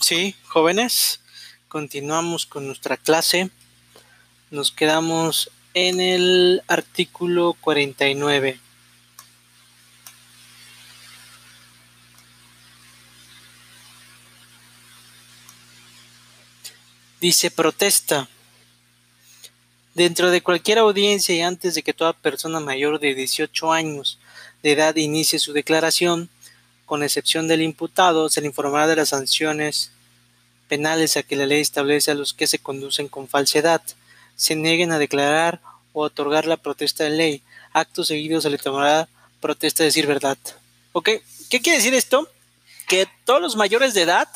Sí, jóvenes, continuamos con nuestra clase. Nos quedamos en el artículo 49. Dice protesta. Dentro de cualquier audiencia y antes de que toda persona mayor de 18 años de edad inicie su declaración, con excepción del imputado, se le informará de las sanciones penales a que la ley establece a los que se conducen con falsedad, se nieguen a declarar o otorgar la protesta de ley. Acto seguido se le tomará protesta de decir verdad. ¿Ok? ¿Qué quiere decir esto? Que todos los mayores de edad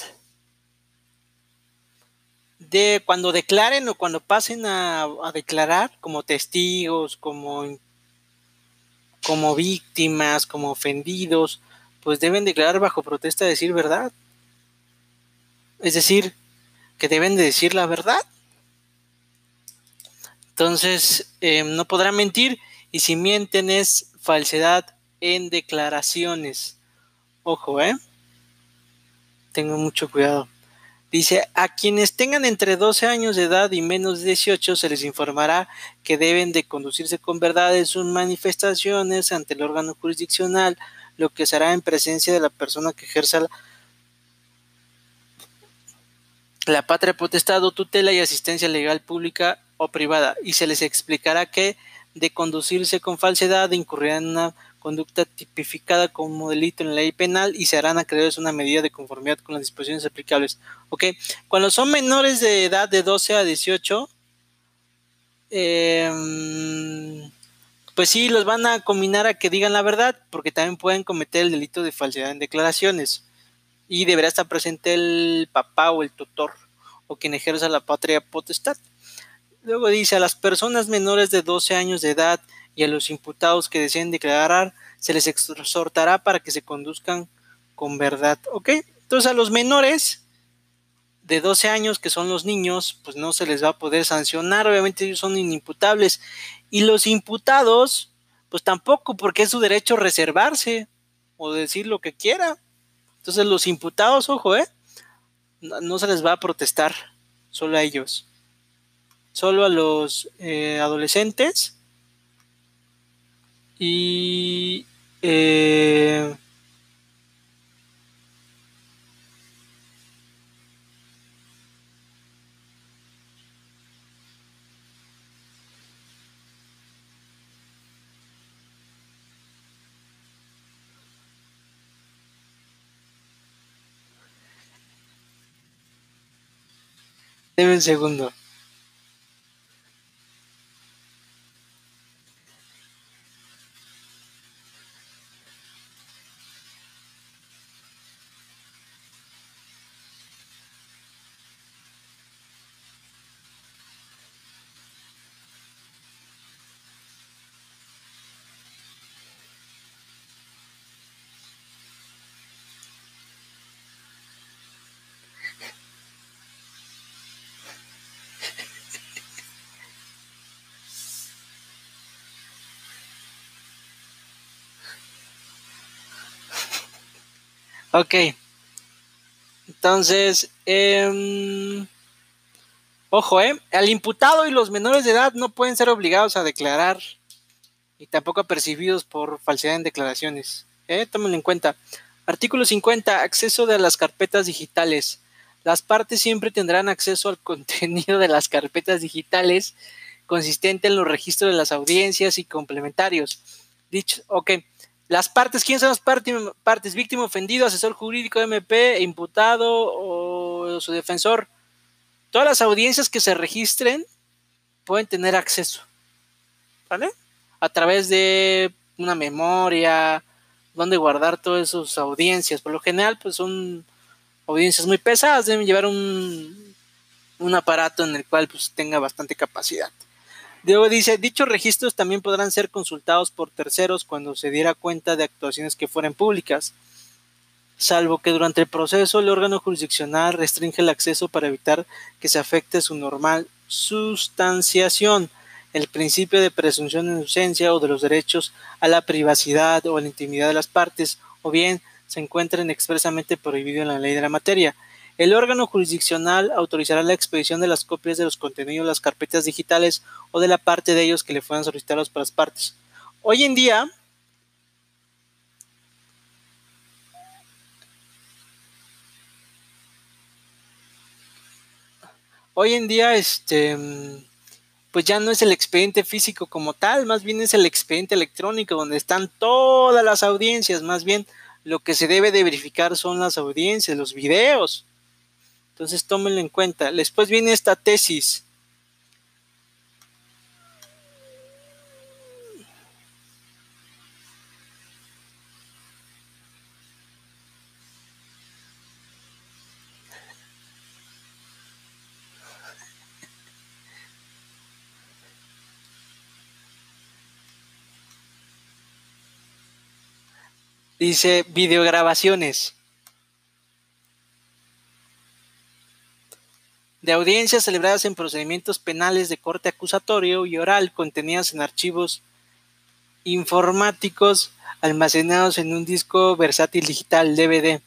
de cuando declaren o cuando pasen a, declarar como testigos, como, como víctimas, como ofendidos, pues deben declarar bajo protesta de decir verdad. Es decir, que deben de decir la verdad. Entonces, eh, no podrán mentir y si mienten es falsedad en declaraciones. Ojo, ¿eh? Tengo mucho cuidado. Dice, a quienes tengan entre 12 años de edad y menos de 18 se les informará que deben de conducirse con verdad en sus manifestaciones ante el órgano jurisdiccional, lo que será en presencia de la persona que ejerza la, patria potestad o tutela y asistencia legal pública o privada, y se les explicará que de conducirse con falsedad incurrirán en una conducta tipificada como delito en la ley penal y se harán acreedores una medida de conformidad con las disposiciones aplicables. ¿Ok? Cuando son menores de edad de 12 a 18, em, pues sí, los van a combinar a que digan la verdad, porque también pueden cometer el delito de falsedad en declaraciones. Y deberá estar presente el papá o el tutor o quien ejerza la patria potestad. Luego dice a las personas menores de 12 años de edad y a los imputados que deseen declarar se les exhortará para que se conduzcan con verdad. ¿Ok? Entonces a los menores de 12 años, que son los niños, pues no se les va a poder sancionar, obviamente ellos son inimputables. Y los imputados, pues tampoco, porque es su derecho reservarse o decir lo que quiera. Entonces los imputados, ojo, ¿eh? No, se les va a protestar, solo a ellos. Solo a los eh, adolescentes y eh, Deme un segundo. Ok. Entonces, em, ojo, ¿eh? Al imputado y los menores de edad no pueden ser obligados a declarar y tampoco apercibidos por falsedad en declaraciones. ¿eh? Tómenlo en cuenta. Artículo 50. Acceso de las carpetas digitales. Las partes siempre tendrán acceso al contenido de las carpetas digitales consistente en los registros de las audiencias y complementarios. Dicho, ok. Las partes, ¿quiénes son las partes? partes? Víctima, ofendido, asesor jurídico, MP, imputado o su defensor. Todas las audiencias que se registren pueden tener acceso. ¿Vale? A través de una memoria, donde guardar todas esas audiencias. Por lo general, pues son audiencias muy pesadas, deben llevar un, un aparato en el cual pues, tenga bastante capacidad. Luego dice, dichos registros también podrán ser consultados por terceros cuando se diera cuenta de actuaciones que fueran públicas, salvo que durante el proceso el órgano jurisdiccional restringe el acceso para evitar que se afecte su normal sustanciación, el principio de presunción de inocencia o de los derechos a la privacidad o a la intimidad de las partes, o bien se encuentren expresamente prohibido en la ley de la materia. El órgano jurisdiccional autorizará la expedición de las copias de los contenidos las carpetas digitales o de la parte de ellos que le fueran solicitados para las partes. Hoy en día, hoy en día, este, pues ya no es el expediente físico como tal, más bien es el expediente electrónico donde están todas las audiencias, más bien lo que se debe de verificar son las audiencias, los videos. Entonces tómenlo en cuenta. Después viene esta tesis. Dice videograbaciones. De audiencias celebradas en procedimientos penales de corte acusatorio y oral contenidas en archivos informáticos almacenados en un disco versátil digital DVD.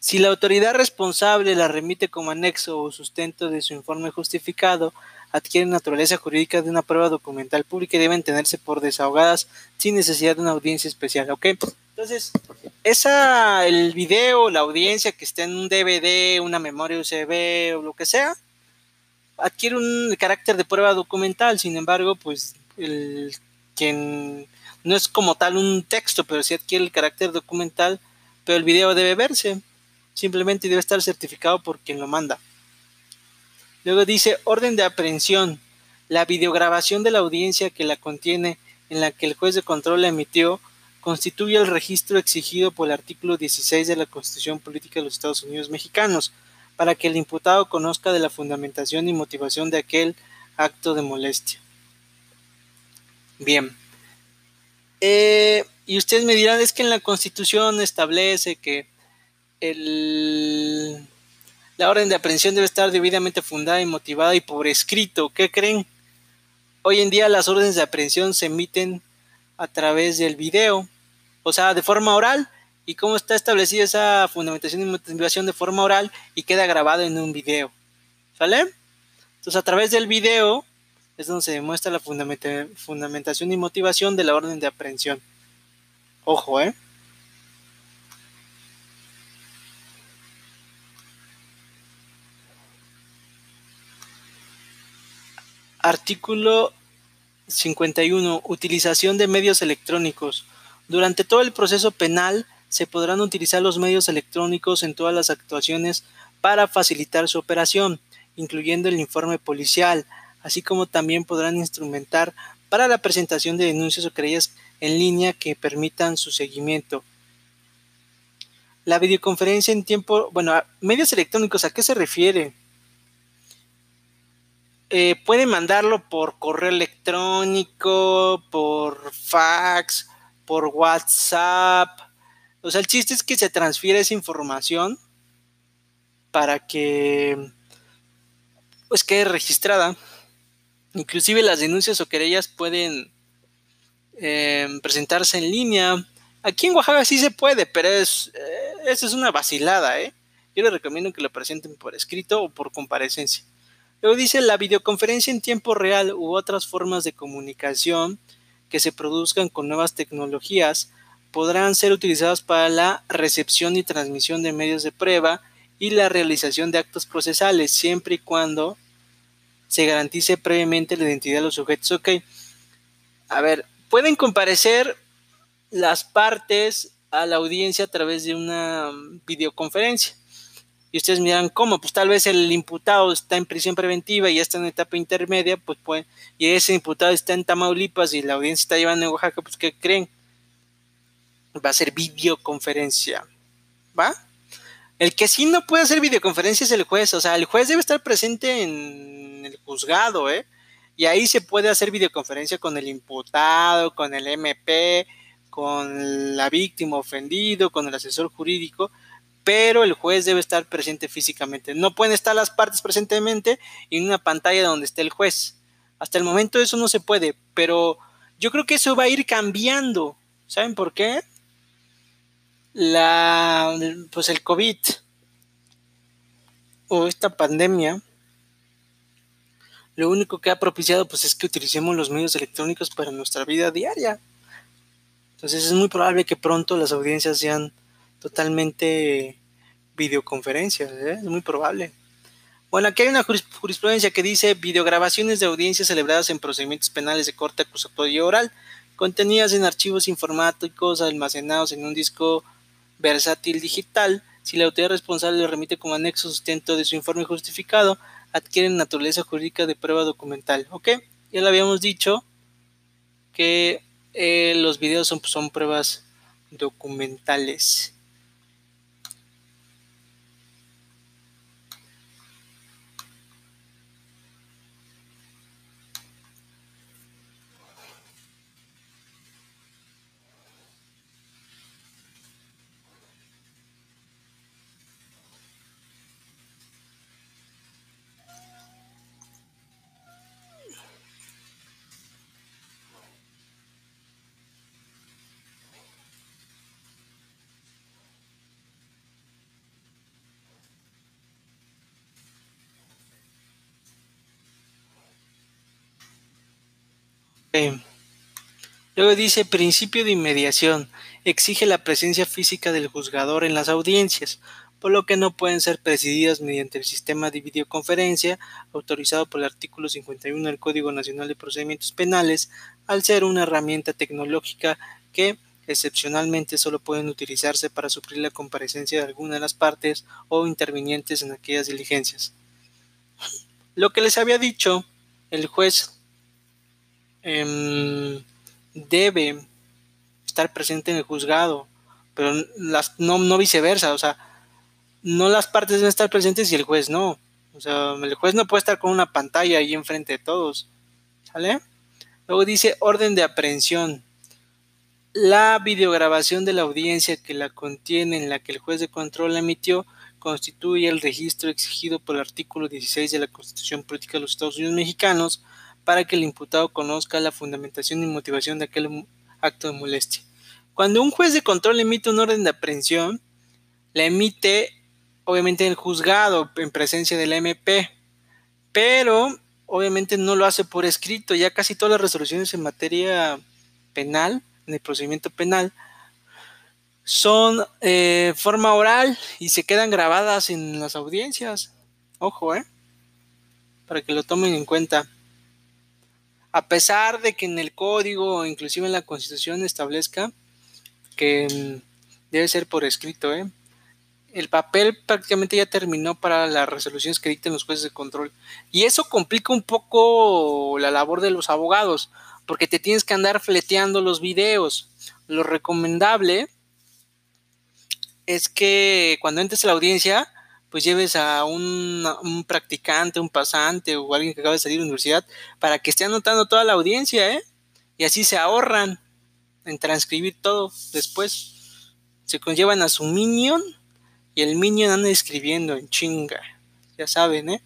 Si la autoridad responsable la remite como anexo o sustento de su informe justificado, adquieren naturaleza jurídica de una prueba documental pública y deben tenerse por desahogadas sin necesidad de una audiencia especial. ¿Ok? Entonces, esa, el video, la audiencia que esté en un DVD, una memoria USB o lo que sea, adquiere un carácter de prueba documental. Sin embargo, pues, el quien no es como tal un texto, pero sí adquiere el carácter documental, pero el video debe verse. Simplemente debe estar certificado por quien lo manda. Luego dice orden de aprehensión. La videograbación de la audiencia que la contiene en la que el juez de control la emitió constituye el registro exigido por el artículo 16 de la Constitución Política de los Estados Unidos Mexicanos para que el imputado conozca de la fundamentación y motivación de aquel acto de molestia. Bien. Eh, y ustedes me dirán, es que en la Constitución establece que el la orden de aprehensión debe estar debidamente fundada y motivada y por escrito. ¿Qué creen? Hoy en día las órdenes de aprehensión se emiten a través del video, o sea, de forma oral. ¿Y cómo está establecida esa fundamentación y motivación de forma oral y queda grabado en un video? ¿Sale? Entonces, a través del video es donde se demuestra la fundamentación y motivación de la orden de aprehensión. Ojo, ¿eh? Artículo 51. Utilización de medios electrónicos. Durante todo el proceso penal se podrán utilizar los medios electrónicos en todas las actuaciones para facilitar su operación, incluyendo el informe policial, así como también podrán instrumentar para la presentación de denuncias o querellas en línea que permitan su seguimiento. La videoconferencia en tiempo, bueno, medios electrónicos, ¿a qué se refiere? Eh, pueden mandarlo por correo electrónico, por fax, por WhatsApp. O sea, el chiste es que se transfiere esa información para que pues quede registrada. Inclusive las denuncias o querellas pueden eh, presentarse en línea. Aquí en Oaxaca sí se puede, pero es, eh, es una vacilada, ¿eh? Yo les recomiendo que lo presenten por escrito o por comparecencia. Luego dice la videoconferencia en tiempo real u otras formas de comunicación que se produzcan con nuevas tecnologías podrán ser utilizadas para la recepción y transmisión de medios de prueba y la realización de actos procesales, siempre y cuando se garantice previamente la identidad de los sujetos. Ok, a ver, pueden comparecer las partes a la audiencia a través de una videoconferencia. Y ustedes miran cómo, pues tal vez el imputado está en prisión preventiva y ya está en etapa intermedia, pues puede, y ese imputado está en Tamaulipas y la audiencia está llevando en Oaxaca, pues ¿qué creen? Va a ser videoconferencia, ¿va? El que sí no puede hacer videoconferencia es el juez, o sea, el juez debe estar presente en el juzgado, ¿eh? Y ahí se puede hacer videoconferencia con el imputado, con el MP, con la víctima ofendido, con el asesor jurídico, pero el juez debe estar presente físicamente. No pueden estar las partes presentemente en una pantalla donde esté el juez. Hasta el momento eso no se puede, pero yo creo que eso va a ir cambiando. ¿Saben por qué? la, pues el COVID o esta pandemia, lo único que ha propiciado pues es que utilicemos los medios electrónicos para nuestra vida diaria. Entonces es muy probable que pronto las audiencias sean totalmente videoconferencias, ¿eh? es muy probable. Bueno, aquí hay una jurisprudencia que dice videograbaciones de audiencias celebradas en procedimientos penales de corte acusatorio oral, contenidas en archivos informáticos almacenados en un disco versátil digital, si la autoridad responsable le remite como anexo sustento de su informe justificado, adquieren naturaleza jurídica de prueba documental. ¿Ok? Ya lo habíamos dicho que eh, los videos son pruebas documentales. Luego dice principio de inmediación. Exige la presencia física del juzgador en las audiencias, por lo que no pueden ser presididas mediante el sistema de videoconferencia autorizado por el artículo 51 del Código Nacional de Procedimientos Penales, al ser una herramienta tecnológica que excepcionalmente solo pueden utilizarse para suplir la comparecencia de alguna de las partes o intervinientes en aquellas diligencias. Lo que les había dicho, el juez Em, debe estar presente en el juzgado, pero no, no viceversa, o sea, no las partes deben estar presentes y el juez no. O sea, el juez no puede estar con una pantalla ahí enfrente de todos. ¿Sale? Luego dice orden de aprehensión. La videograbación de la audiencia que la contiene en la que el juez de control emitió constituye el registro exigido por el artículo 16 de la Constitución Política de los Estados Unidos Mexicanos para que el imputado conozca la fundamentación y motivación de aquel acto de molestia. Cuando un juez de control emite un orden de aprehensión, la emite obviamente en el juzgado en presencia del MP, pero obviamente no lo hace por escrito, ya casi todas las resoluciones en materia penal, en el procedimiento penal, son eh, forma oral y se quedan grabadas en las audiencias. Ojo, ¿eh? Para que lo tomen en cuenta a pesar de que en el código inclusive en la constitución establezca que mm, debe ser por escrito, ¿eh? el papel prácticamente ya terminó para las resoluciones que dicten los jueces de control. Y eso complica un poco la labor de los abogados, porque te tienes que andar fleteando los videos. Lo recomendable es que cuando entres a la audiencia, pues lleves a un, practicante, un pasante o alguien que acaba de salir de la universidad para que esté anotando toda la audiencia, ¿eh? Y así se ahorran en transcribir todo después. Se conllevan a su minion y el minion anda escribiendo en chinga. Ya saben, ¿eh?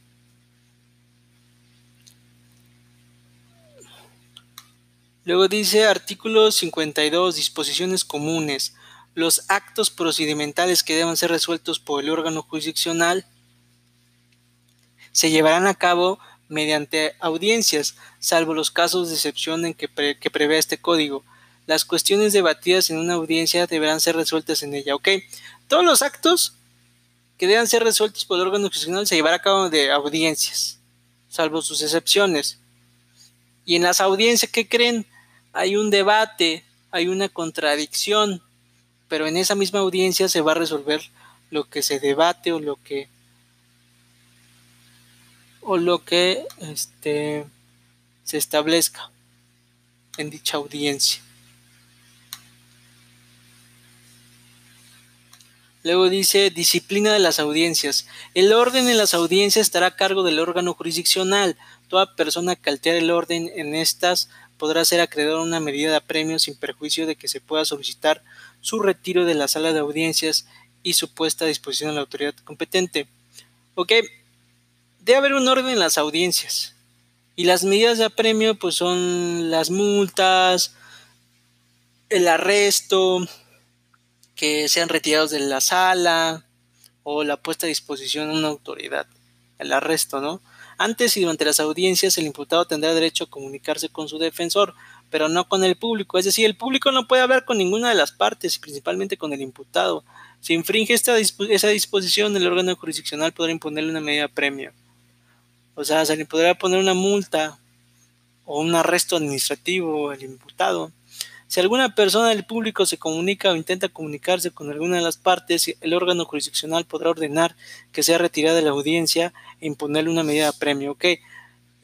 Luego dice artículo 52, disposiciones comunes los actos procedimentales que deban ser resueltos por el órgano jurisdiccional se llevarán a cabo mediante audiencias, salvo los casos de excepción en que, prevé este código. Las cuestiones debatidas en una audiencia deberán ser resueltas en ella. ¿Ok? Todos los actos que deban ser resueltos por el órgano jurisdiccional se llevarán a cabo de audiencias, salvo sus excepciones. Y en las audiencias, ¿qué creen? Hay un debate, hay una contradicción, pero en esa misma audiencia se va a resolver lo que se debate o lo que o lo que este, se establezca en dicha audiencia. Luego dice disciplina de las audiencias. El orden en las audiencias estará a cargo del órgano jurisdiccional. Toda persona que altere el orden en estas podrá ser acreedor a una medida de apremio sin perjuicio de que se pueda solicitar su retiro de la sala de audiencias y su puesta a disposición de la autoridad competente. Ok, debe haber un orden en las audiencias. Y las medidas de apremio pues son las multas, el arresto, que sean retirados de la sala o la puesta a disposición de una autoridad, el arresto, ¿no? Antes y durante las audiencias el imputado tendrá derecho a comunicarse con su defensor, pero no con el público, es decir, el público no puede hablar con ninguna de las partes principalmente con el imputado. Si infringe esta esa disposición, el órgano jurisdiccional podrá imponerle una medida premio. O sea, se le podrá poner una multa o un arresto administrativo al imputado. Si alguna persona del público se comunica o intenta comunicarse con alguna de las partes, el órgano jurisdiccional podrá ordenar que sea retirada de la audiencia e imponerle una medida premio. Ok,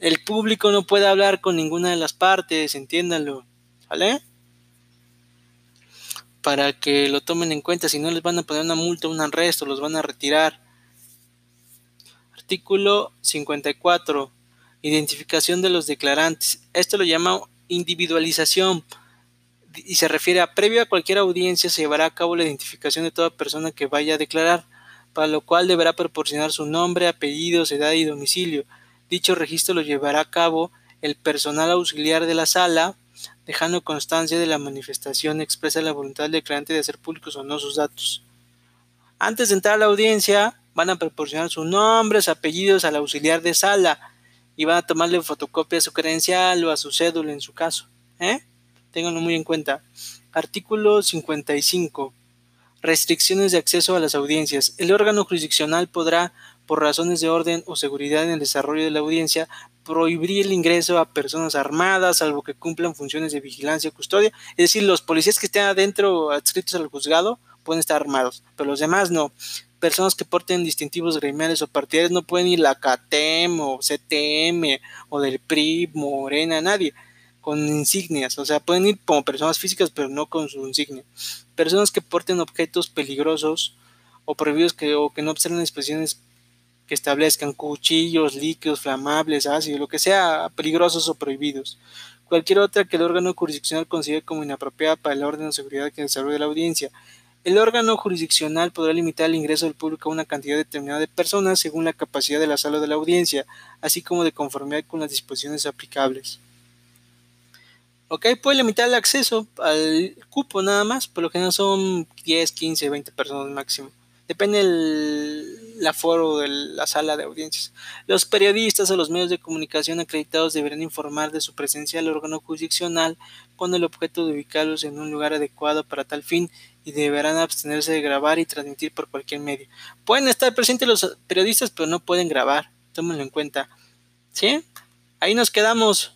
el público no puede hablar con ninguna de las partes, entiéndanlo. ¿Vale? Para que lo tomen en cuenta, si no les van a poner una multa, un arresto, los van a retirar. Artículo 54. Identificación de los declarantes. Esto lo llama individualización y se refiere a previo a cualquier audiencia se llevará a cabo la identificación de toda persona que vaya a declarar, para lo cual deberá proporcionar su nombre, apellidos, edad y domicilio. Dicho registro lo llevará a cabo el personal auxiliar de la sala, dejando constancia de la manifestación expresa la voluntad del declarante de hacer públicos o no sus datos. Antes de entrar a la audiencia, van a proporcionar sus nombres, apellidos al auxiliar de sala y van a tomarle fotocopia a su credencial o a su cédula en su caso. ¿eh? Ténganlo muy en cuenta. Artículo 55. Restricciones de acceso a las audiencias. El órgano jurisdiccional podrá, por razones de orden o seguridad en el desarrollo de la audiencia, prohibir el ingreso a personas armadas, salvo que cumplan funciones de vigilancia o custodia. Es decir, los policías que estén adentro adscritos al juzgado pueden estar armados, pero los demás no. Personas que porten distintivos gremiales o partidarios no pueden ir a la CATEM o CTM o del PRI, Morena, nadie con insignias, o sea, pueden ir como personas físicas, pero no con su insignia. Personas que porten objetos peligrosos o prohibidos que, o que no observen disposiciones que establezcan cuchillos, líquidos, flamables, ácidos, lo que sea peligrosos o prohibidos. Cualquier otra que el órgano jurisdiccional considere como inapropiada para el orden o seguridad que desarrolle la audiencia. El órgano jurisdiccional podrá limitar el ingreso del público a una cantidad determinada de personas según la capacidad de la sala de la audiencia, así como de conformidad con las disposiciones aplicables. Ok, puede limitar el acceso al cupo nada más, por lo no son 10, 15, 20 personas máximo. Depende del aforo de la sala de audiencias. Los periodistas o los medios de comunicación acreditados deberán informar de su presencia al órgano jurisdiccional con el objeto de ubicarlos en un lugar adecuado para tal fin y deberán abstenerse de grabar y transmitir por cualquier medio. Pueden estar presentes los periodistas, pero no pueden grabar. Tómenlo en cuenta. ¿Sí? Ahí nos quedamos.